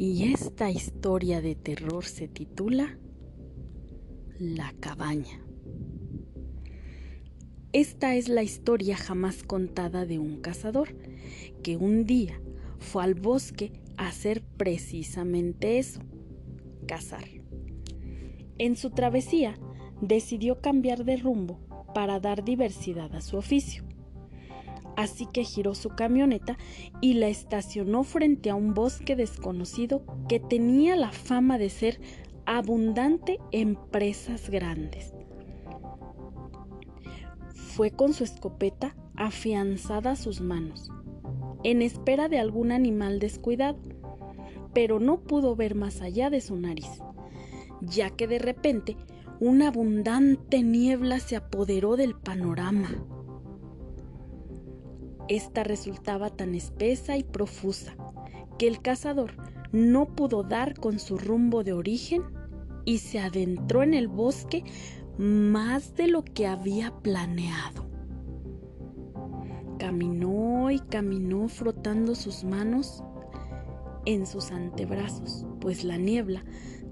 Y esta historia de terror se titula La cabaña. Esta es la historia jamás contada de un cazador que un día fue al bosque a hacer precisamente eso, cazar. En su travesía decidió cambiar de rumbo para dar diversidad a su oficio. Así que giró su camioneta y la estacionó frente a un bosque desconocido que tenía la fama de ser abundante en presas grandes. Fue con su escopeta afianzada a sus manos, en espera de algún animal descuidado, pero no pudo ver más allá de su nariz, ya que de repente una abundante niebla se apoderó del panorama. Esta resultaba tan espesa y profusa que el cazador no pudo dar con su rumbo de origen y se adentró en el bosque más de lo que había planeado. Caminó y caminó frotando sus manos en sus antebrazos, pues la niebla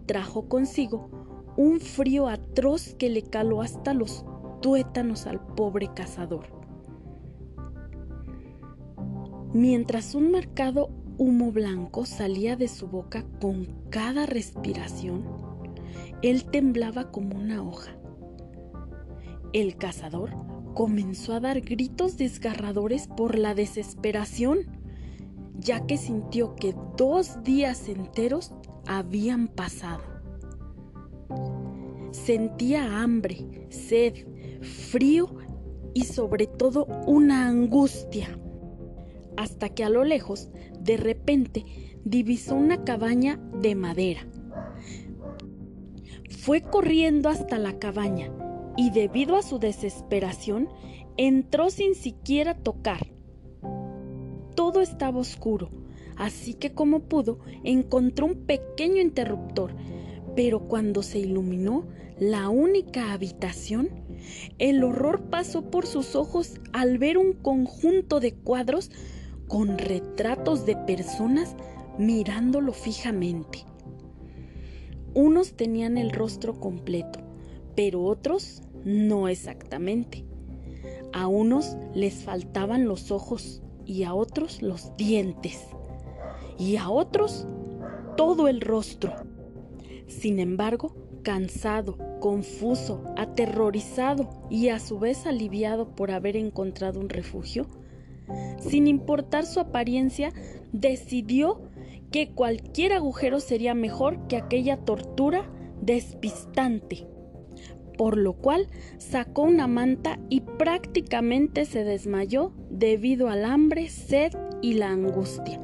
trajo consigo un frío atroz que le caló hasta los tuétanos al pobre cazador. Mientras un marcado humo blanco salía de su boca con cada respiración, él temblaba como una hoja. El cazador comenzó a dar gritos desgarradores por la desesperación, ya que sintió que dos días enteros habían pasado. Sentía hambre, sed, frío y sobre todo una angustia. Hasta que a lo lejos, de repente, divisó una cabaña de madera. Fue corriendo hasta la cabaña y debido a su desesperación, entró sin siquiera tocar. Todo estaba oscuro, así que como pudo, encontró un pequeño interruptor, pero cuando se iluminó, la única habitación, el horror pasó por sus ojos al ver un conjunto de cuadros con retratos de personas mirándolo fijamente. Unos tenían el rostro completo, pero otros no exactamente. A unos les faltaban los ojos y a otros los dientes y a otros todo el rostro. Sin embargo, cansado, confuso, aterrorizado y a su vez aliviado por haber encontrado un refugio, sin importar su apariencia, decidió que cualquier agujero sería mejor que aquella tortura despistante, por lo cual sacó una manta y prácticamente se desmayó debido al hambre, sed y la angustia.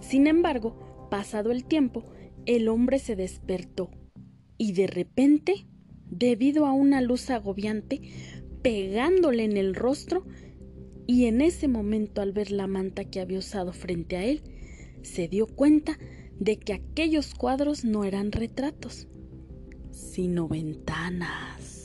Sin embargo, pasado el tiempo, el hombre se despertó y de repente, debido a una luz agobiante, pegándole en el rostro, y en ese momento al ver la manta que había usado frente a él, se dio cuenta de que aquellos cuadros no eran retratos, sino ventanas.